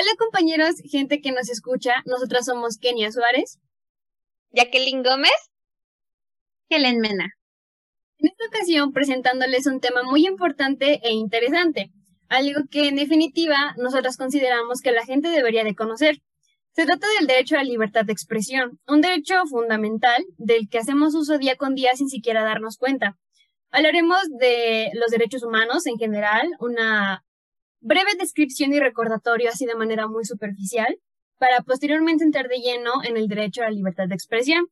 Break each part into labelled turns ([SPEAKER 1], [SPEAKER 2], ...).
[SPEAKER 1] Hola compañeros, gente que nos escucha, nosotras somos Kenia Suárez,
[SPEAKER 2] Jacqueline Gómez,
[SPEAKER 3] Helen Mena.
[SPEAKER 1] En esta ocasión presentándoles un tema muy importante e interesante, algo que en definitiva nosotras consideramos que la gente debería de conocer. Se trata del derecho a la libertad de expresión, un derecho fundamental del que hacemos uso día con día sin siquiera darnos cuenta. Hablaremos de los derechos humanos en general, una breve descripción y recordatorio así de manera muy superficial, para posteriormente entrar de lleno en el derecho a la libertad de expresión.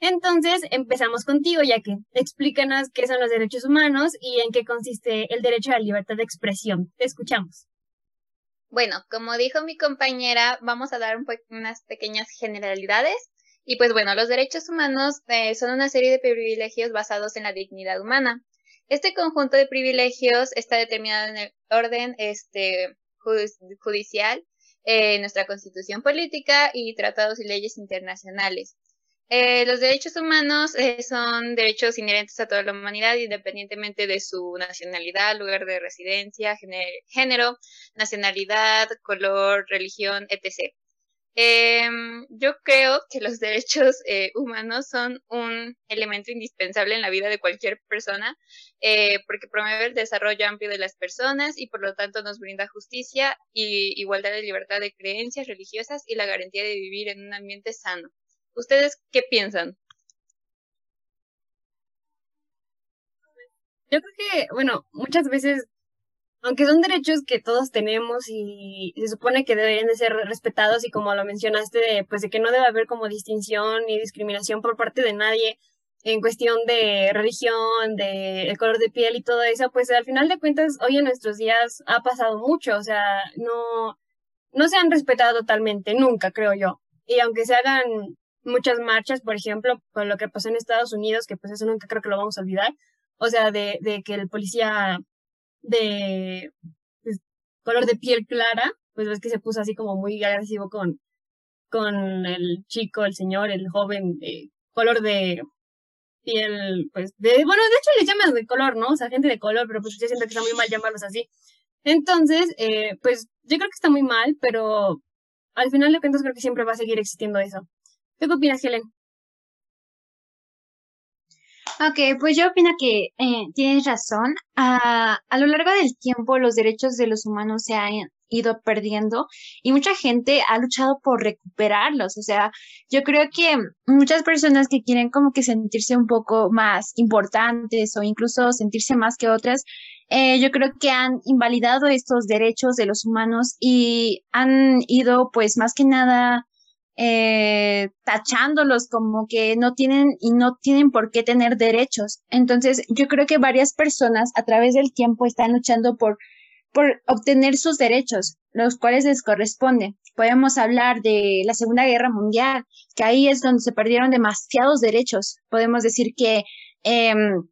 [SPEAKER 1] Entonces, empezamos contigo, ya que explícanos qué son los derechos humanos y en qué consiste el derecho a la libertad de expresión. Te escuchamos.
[SPEAKER 2] Bueno, como dijo mi compañera, vamos a dar unas pequeñas generalidades. Y pues bueno, los derechos humanos eh, son una serie de privilegios basados en la dignidad humana. Este conjunto de privilegios está determinado en el orden este, judicial, en nuestra constitución política y tratados y leyes internacionales. Eh, los derechos humanos eh, son derechos inherentes a toda la humanidad, independientemente de su nacionalidad, lugar de residencia, género, nacionalidad, color, religión, etc. Em, yo creo que los derechos eh, humanos son un elemento indispensable en la vida de cualquier persona porque promueve el desarrollo amplio de las personas y por lo tanto nos brinda justicia y igualdad de libertad de creencias religiosas y la garantía de vivir en un ambiente sano. ¿Ustedes qué piensan?
[SPEAKER 1] Yo creo que, bueno, muchas veces, aunque son derechos que todos tenemos y se supone que deberían de ser respetados y como lo mencionaste, pues de que no debe haber como distinción ni discriminación por parte de nadie en cuestión de religión, de el color de piel y todo eso, pues al final de cuentas hoy en nuestros días ha pasado mucho, o sea, no, no se han respetado totalmente, nunca creo yo. Y aunque se hagan muchas marchas, por ejemplo, con lo que pasó en Estados Unidos, que pues eso nunca creo que lo vamos a olvidar, o sea, de, de que el policía de pues, color de piel clara, pues ves que se puso así como muy agresivo con, con el chico, el señor, el joven, de color de piel, pues, de, bueno, de hecho les llaman de color, ¿no? O sea, gente de color, pero pues yo siento que está muy mal llamarlos así. Entonces, eh, pues yo creo que está muy mal, pero al final de cuentas creo que siempre va a seguir existiendo eso. ¿Qué opinas, Helen?
[SPEAKER 3] Ok, pues yo opino que eh, tienes razón. a lo largo del tiempo los derechos de los humanos se han ido perdiendo y mucha gente ha luchado por recuperarlos. O sea, yo creo que muchas personas que quieren como que sentirse un poco más importantes o incluso sentirse más que otras, eh, yo creo que han invalidado estos derechos de los humanos y han ido pues más que nada eh, tachándolos como que no tienen y no tienen por qué tener derechos. Entonces, yo creo que varias personas a través del tiempo están luchando por, por obtener sus derechos, los cuales les corresponden. Podemos hablar de la Segunda Guerra Mundial, que ahí es donde se perdieron demasiados derechos. Podemos decir que em,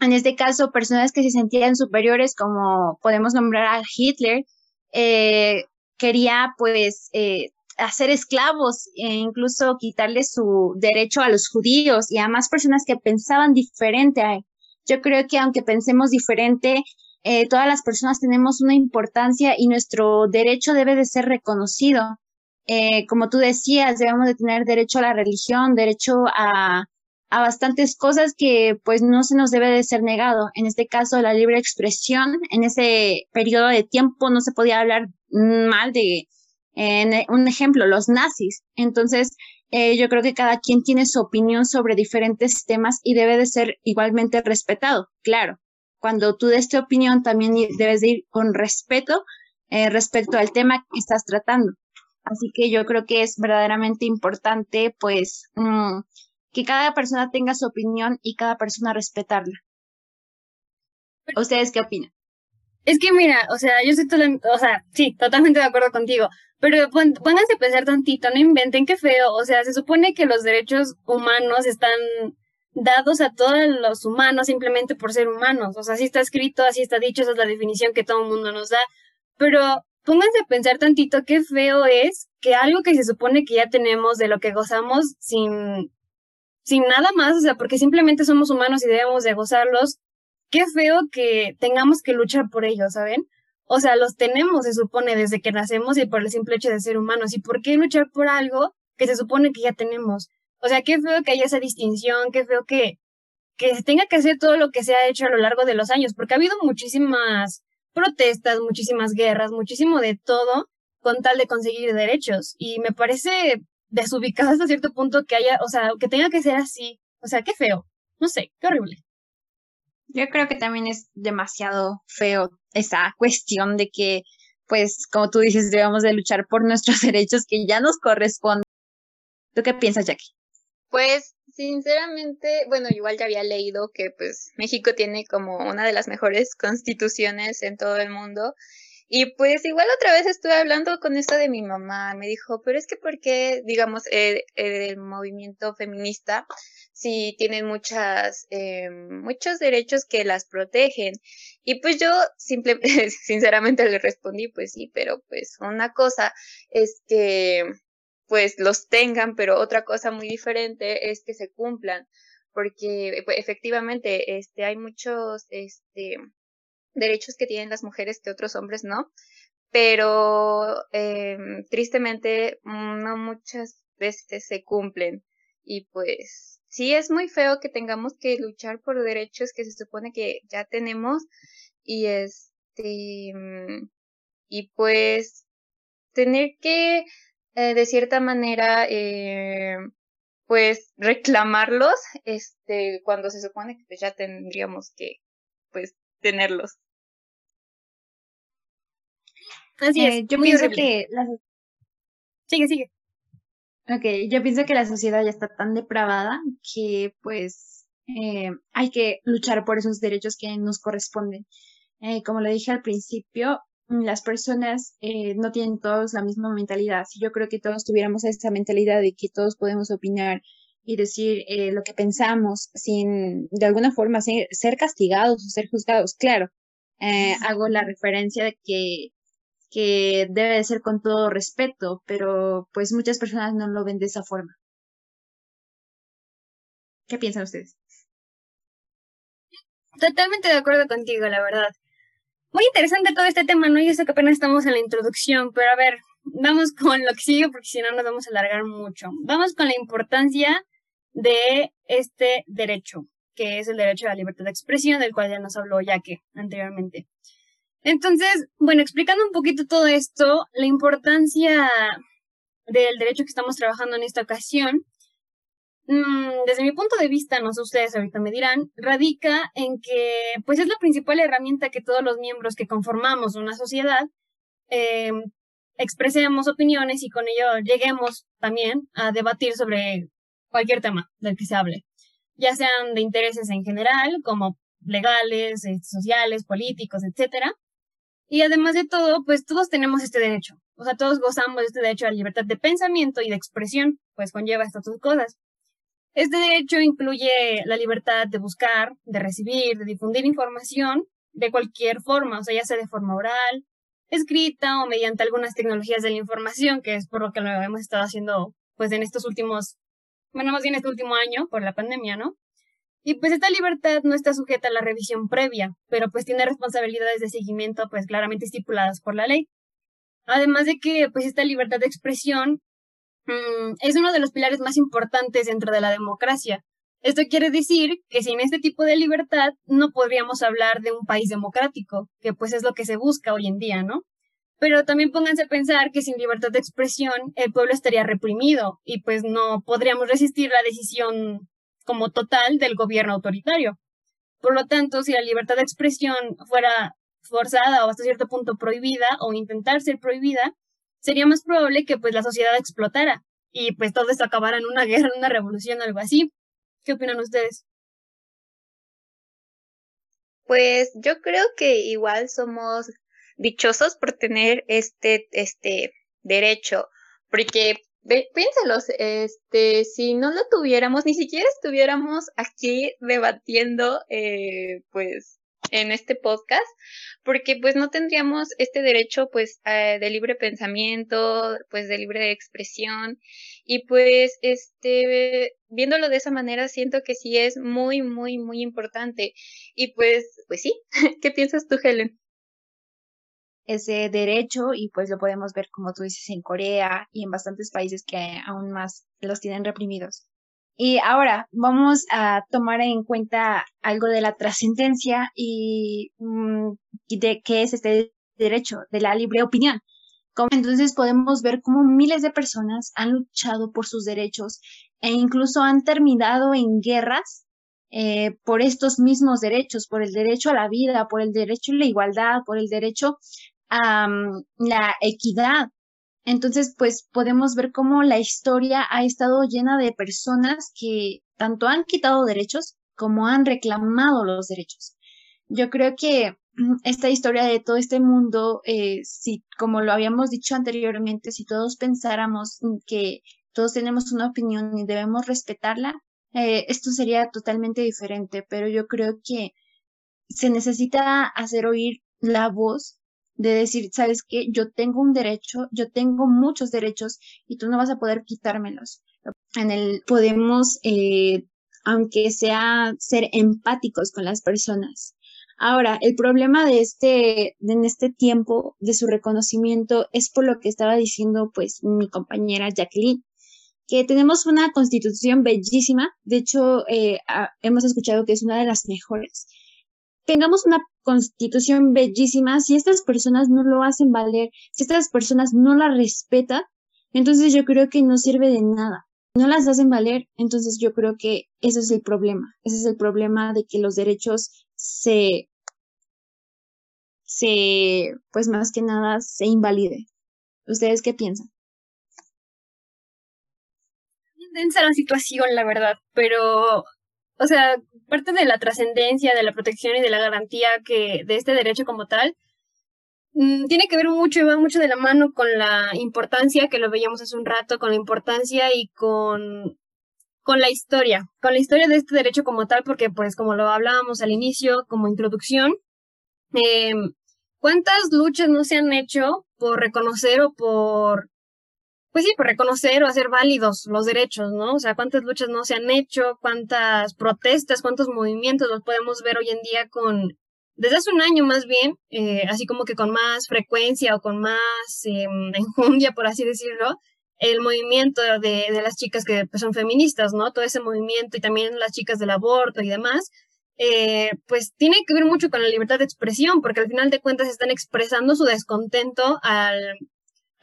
[SPEAKER 3] en este caso, personas que se sentían superiores, como podemos nombrar a Hitler, eh, quería pues eh, hacer esclavos e incluso quitarle su derecho a los judíos y a más personas que pensaban diferente a él. Yo creo que aunque pensemos diferente, eh, todas las personas tenemos una importancia y nuestro derecho debe de ser reconocido. Eh, como tú decías, debemos de tener derecho a la religión, derecho a, a bastantes cosas que pues no se nos debe de ser negado. En este caso, la libre expresión, en ese periodo de tiempo no se podía hablar mal de, en eh, un ejemplo, los nazis. Entonces, eh, yo creo que cada quien tiene su opinión sobre diferentes temas y debe de ser igualmente respetado. Claro, cuando tú des tu opinión también debes de ir con respeto eh, respecto al tema que estás tratando. Así que yo creo que es verdaderamente importante, pues, mm, que cada persona tenga su opinión y cada persona respetarla. ¿Ustedes qué opinan?
[SPEAKER 1] Es que mira, o sea, yo estoy, o sea, sí, totalmente de acuerdo contigo, pero pónganse a pensar tantito, no inventen qué feo, o sea, se supone que los derechos humanos están dados a todos los humanos simplemente por ser humanos, o sea, así está escrito, así está dicho, esa es la definición que todo el mundo nos da, pero pónganse a pensar tantito qué feo es que algo que se supone que ya tenemos de lo que gozamos sin, sin nada más, o sea, porque simplemente somos humanos y debemos de gozarlos, qué feo que tengamos que luchar por ello, ¿saben? O sea, los tenemos, se supone, desde que nacemos y por el simple hecho de ser humanos. ¿Y por qué luchar por algo que se supone que ya tenemos? O sea, qué feo que haya esa distinción, qué feo que, que se tenga que hacer todo lo que se ha hecho a lo largo de los años, porque ha habido muchísimas protestas, muchísimas guerras, muchísimo de todo con tal de conseguir derechos. Y me parece desubicado hasta cierto punto que haya, o sea, que tenga que ser así. O sea, qué feo. No sé, qué horrible.
[SPEAKER 3] Yo creo que también es demasiado feo esa cuestión de que, pues, como tú dices, debemos de luchar por nuestros derechos que ya nos corresponden. ¿Tú qué piensas, Jackie?
[SPEAKER 2] Pues, sinceramente, bueno, igual ya había leído que, pues, México tiene como una de las mejores constituciones en todo el mundo. Y pues igual otra vez estuve hablando con esto de mi mamá, me dijo, pero es que porque, digamos, eh, el movimiento feminista sí tienen muchas, eh, muchos derechos que las protegen. Y pues yo simplemente, sinceramente le respondí, pues sí, pero pues una cosa es que pues los tengan, pero otra cosa muy diferente es que se cumplan, porque pues, efectivamente este, hay muchos este, derechos que tienen las mujeres que otros hombres no, pero eh, tristemente no muchas veces se cumplen. Y pues sí es muy feo que tengamos que luchar por derechos que se supone que ya tenemos y este mm, y pues tener que eh, de cierta manera eh, pues reclamarlos este cuando se supone que pues, ya tendríamos que pues tenerlos
[SPEAKER 3] así es eh, yo pienso que
[SPEAKER 1] sigue sigue
[SPEAKER 3] Ok, yo pienso que la sociedad ya está tan depravada que pues eh, hay que luchar por esos derechos que nos corresponden. Eh, como lo dije al principio, las personas eh, no tienen todos la misma mentalidad. Si yo creo que todos tuviéramos esa mentalidad de que todos podemos opinar y decir lo que pensamos sin de alguna forma ser, ser castigados o ser juzgados, claro, hago la referencia de que que debe de ser con todo respeto, pero pues muchas personas no lo ven de esa forma. ¿Qué piensan ustedes?
[SPEAKER 1] Totalmente de acuerdo contigo, la verdad. Muy interesante todo este tema, ¿no? Yo sé que apenas estamos en la introducción, pero a ver, vamos con lo que sigue porque si no nos vamos a alargar mucho. Vamos con la importancia de este derecho, que es el derecho a la libertad de expresión, del cual ya nos habló Yaque anteriormente. Entonces, bueno, explicando un poquito todo esto, la importancia del derecho que estamos trabajando en esta ocasión, mm, desde mi punto de vista, no sé ustedes ahorita me dirán, radica en que pues es la principal herramienta que todos los miembros que conformamos una sociedad eh, expresemos opiniones y con ello lleguemos también a debatir sobre cualquier tema del que se hable, ya sean de intereses en general, como legales, eh, sociales, políticos, etcétera, y además de todo, pues todos tenemos este derecho. O sea, todos gozamos de este derecho a la libertad de pensamiento y de expresión, pues conlleva estas dos cosas. Este derecho incluye la libertad de buscar, de recibir, de difundir información de cualquier forma, o sea, ya sea de forma oral, escrita o mediante algunas tecnologías de la información, que es por lo que lo hemos estado haciendo, pues en estos últimos, bueno, más bien este último año por la pandemia, ¿no? Y pues esta libertad no está sujeta a la revisión previa, pero pues tiene responsabilidades de seguimiento pues claramente estipuladas por la ley. Además de que pues esta libertad de expresión mm, es uno de los pilares más importantes dentro de la democracia. Esto quiere decir que sin este tipo de libertad no podríamos hablar de un país democrático, que pues es lo que se busca hoy en día, ¿no? Pero también pónganse a pensar que sin libertad de expresión el pueblo estaría reprimido y pues no podríamos resistir la decisión como total del gobierno autoritario. Por lo tanto, si la libertad de expresión fuera forzada o hasta cierto punto prohibida o intentar ser prohibida, sería más probable que pues la sociedad explotara y pues todo esto acabara en una guerra, en una revolución, algo así. ¿Qué opinan ustedes?
[SPEAKER 2] Pues yo creo que igual somos dichosos por tener este, este derecho, porque piénsalos, este, si no lo tuviéramos, ni siquiera estuviéramos aquí debatiendo, eh, pues, en este podcast, porque pues no tendríamos este derecho, pues, eh, de libre pensamiento, pues, de libre expresión, y pues, este, viéndolo de esa manera, siento que sí es muy, muy, muy importante. Y pues, pues sí, ¿qué piensas tú, Helen?
[SPEAKER 3] Ese derecho y pues lo podemos ver como tú dices en Corea y en bastantes países que aún más los tienen reprimidos. Y ahora vamos a tomar en cuenta algo de la trascendencia y mm, de qué es este derecho de la libre opinión. Entonces podemos ver cómo miles de personas han luchado por sus derechos e incluso han terminado en guerras eh, por estos mismos derechos, por el derecho a la vida, por el derecho a la igualdad, por el derecho la equidad. Entonces, pues podemos ver cómo la historia ha estado llena de personas que tanto han quitado derechos como han reclamado los derechos. Yo creo que mm, esta historia de todo este mundo, eh, si, como lo habíamos dicho anteriormente, si todos pensáramos que todos tenemos una opinión y debemos respetarla, eh, esto sería totalmente diferente, pero yo creo que se necesita hacer oír la voz de decir, sabes qué, yo tengo un derecho, yo tengo muchos derechos y tú no vas a poder quitármelos. En el podemos, eh, aunque sea ser empáticos con las personas. Ahora, el problema de este, en este tiempo de su reconocimiento es por lo que estaba diciendo pues mi compañera Jacqueline, que tenemos una constitución bellísima, de hecho eh, hemos escuchado que es una de las mejores. Tengamos una constitución bellísima, si estas personas no lo hacen valer, si estas personas no la respetan, entonces yo creo que no sirve de nada. No las hacen valer, entonces yo creo que ese es el problema. Ese es el problema de que los derechos se, se, pues más que nada, se invaliden. ¿Ustedes qué piensan?
[SPEAKER 1] Densa la situación, la verdad, pero o sea, parte de la trascendencia, de la protección y de la garantía que de este derecho como tal, mm, tiene que ver mucho y va mucho de la mano con la importancia que lo veíamos hace un rato, con la importancia y con, con la historia, con la historia de este derecho como tal, porque pues como lo hablábamos al inicio, como introducción, eh, ¿cuántas luchas no se han hecho por reconocer o por pues sí, por reconocer o hacer válidos los derechos, ¿no? O sea, cuántas luchas no se han hecho, cuántas protestas, cuántos movimientos los podemos ver hoy en día con, desde hace un año más bien, eh, así como que con más frecuencia o con más eh, enjundia, por así decirlo, el movimiento de, de las chicas que pues, son feministas, ¿no? Todo ese movimiento y también las chicas del aborto y demás, eh, pues tiene que ver mucho con la libertad de expresión, porque al final de cuentas están expresando su descontento al,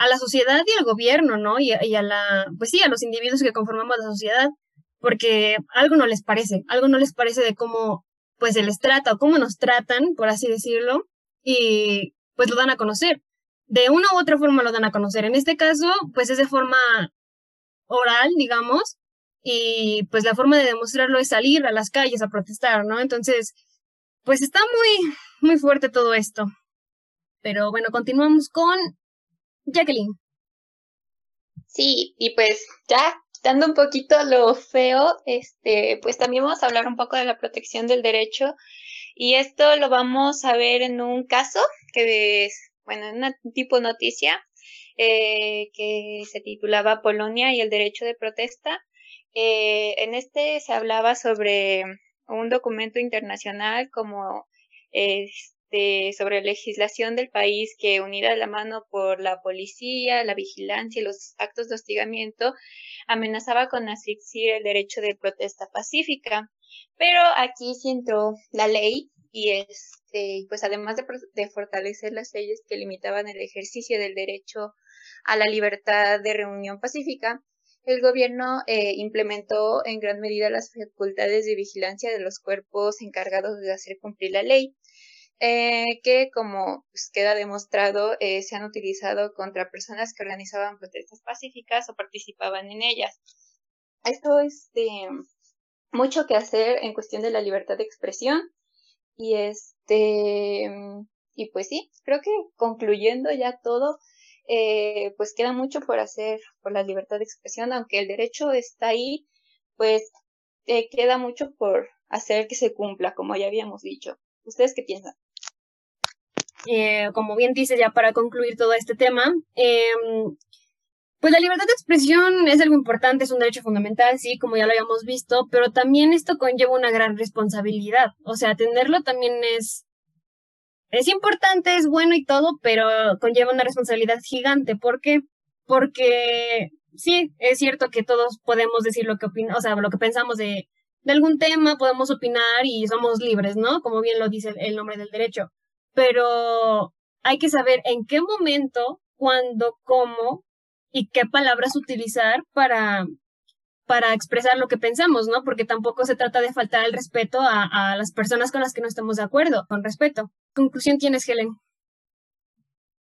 [SPEAKER 1] a la sociedad y al gobierno, ¿no? Y, a la, pues sí, a los individuos que conformamos la sociedad, porque algo no les parece, algo no les parece de cómo, pues, se les trata o cómo nos tratan, por así decirlo, y pues lo dan a conocer. De una u otra forma lo dan a conocer. En este caso, pues es de forma oral, digamos, y pues la forma de demostrarlo es salir a las calles a protestar, ¿no? Entonces, pues está muy, muy fuerte todo esto. Pero bueno, continuamos con Jacqueline.
[SPEAKER 2] Sí, y pues ya dando un poquito lo feo, este, pues también vamos a hablar un poco de la protección del derecho. Y esto lo vamos a ver en un caso que es, bueno, en una tipo noticia eh, que se titulaba Polonia y el derecho de protesta. Eh, en este se hablaba sobre un documento internacional como este, sobre legislación del país que unida a la mano por la policía, la vigilancia y los actos de hostigamiento, amenazaba con asfixiar el derecho de protesta pacífica. Pero aquí sí entró la ley y este, pues además de, fortalecer las leyes que limitaban el ejercicio del derecho a la libertad de reunión pacífica, el gobierno eh, implementó en gran medida las facultades de vigilancia de los cuerpos encargados de hacer cumplir la ley, eh, que como pues, queda demostrado eh, se han utilizado contra personas que organizaban protestas pacíficas o participaban en ellas. Esto es este, mucho que hacer en cuestión de la libertad de expresión y este y pues sí, creo que concluyendo ya todo, eh, pues queda mucho por hacer por la libertad de expresión, aunque el derecho está ahí, pues queda mucho por hacer que se cumpla, como ya habíamos dicho. ¿Ustedes qué piensan?
[SPEAKER 1] Eh, como bien dice ya para concluir todo este tema, em, pues la libertad de expresión es algo importante, es un derecho fundamental, sí, como ya lo habíamos visto, pero también esto conlleva una gran responsabilidad. O sea, atenderlo también es, es importante, es bueno y todo, pero conlleva una responsabilidad gigante. ¿Por qué? Porque sí, es cierto que todos podemos decir lo que opinamos, o sea, lo que pensamos de, de, algún tema, podemos opinar y somos libres, ¿no? Como bien lo dice el nombre del derecho. Pero hay que saber en qué momento, cuándo, cómo y qué palabras utilizar para, para expresar lo que pensamos, ¿no? Porque tampoco se trata de faltar el respeto a, a las personas con las que no estamos de acuerdo, con respeto. ¿Conclusión tienes, Helen?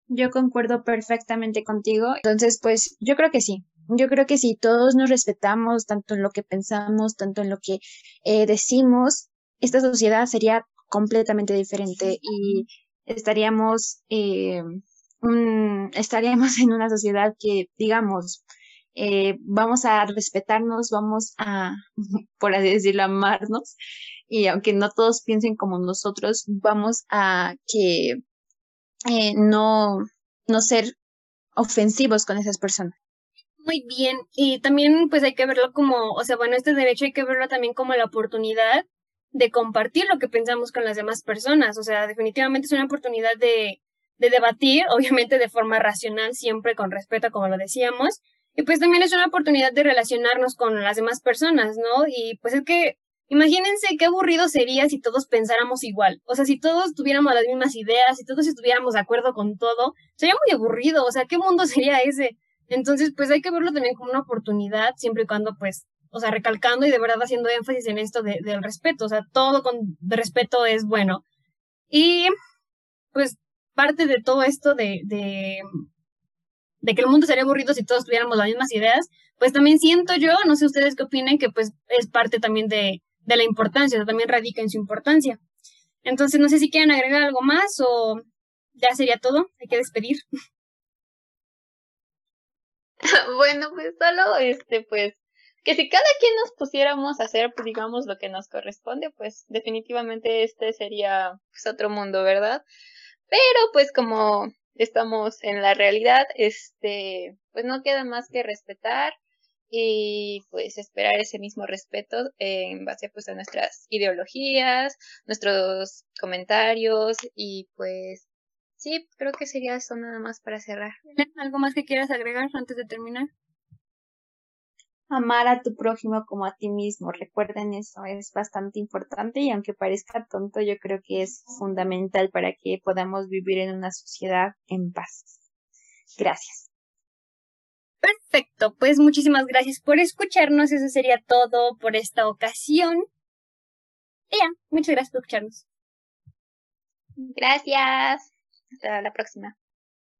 [SPEAKER 3] Yo concuerdo perfectamente contigo. Entonces, pues yo creo que sí. Yo creo que si todos nos respetamos, tanto en lo que pensamos, tanto en lo que eh, decimos, esta sociedad sería completamente diferente y estaríamos, eh, estaríamos en una sociedad que, digamos, eh, vamos a respetarnos, vamos a, por así decirlo, amarnos, y aunque no todos piensen como nosotros, vamos a que eh, no, no ser ofensivos con esas personas.
[SPEAKER 1] Muy bien, y también pues hay que verlo como, o sea, bueno, este derecho hay que verlo también como la oportunidad de compartir lo que pensamos con las demás personas, o sea, definitivamente es una oportunidad de, de debatir, obviamente de forma racional, siempre con respeto, como lo decíamos, y pues también es una oportunidad de relacionarnos con las demás personas, ¿no? Y pues es que imagínense qué aburrido sería si todos pensáramos igual. O sea, si todos tuviéramos las mismas ideas, si todos estuviéramos de acuerdo con todo, sería muy aburrido. O sea, ¿qué mundo sería ese? Entonces, pues hay que verlo también como una oportunidad, siempre y cuando, pues, o sea, recalcando y de verdad haciendo énfasis en esto de, del respeto. O sea, todo con respeto es bueno. Y, pues, parte de todo esto de, que el mundo sería aburrido si todos tuviéramos las mismas ideas, pues también siento yo, no sé ustedes qué opinen, que pues es parte también de, de la importancia, también radica en su importancia. Entonces, no sé si quieren agregar algo más o ya sería todo, hay que despedir.
[SPEAKER 2] bueno, pues solo este, pues, que si cada quien nos pusiéramos a hacer, pues, digamos, lo que nos corresponde, pues definitivamente este sería pues, otro mundo, ¿verdad? Pero pues como estamos en la realidad, este, pues no queda más que respetar y pues esperar ese mismo respeto en base pues a nuestras ideologías, nuestros comentarios y pues sí, creo que sería eso nada más para cerrar.
[SPEAKER 1] ¿Algo más que quieras agregar antes de terminar?
[SPEAKER 3] Amar a tu prójimo como a ti mismo. Recuerden eso, es bastante importante y aunque parezca tonto, yo creo que es fundamental para que podamos vivir en una sociedad en paz. Gracias.
[SPEAKER 1] Perfecto, pues muchísimas gracias por escucharnos. Eso sería todo por esta ocasión. Y ya, muchas gracias por escucharnos.
[SPEAKER 2] Gracias. Hasta la próxima.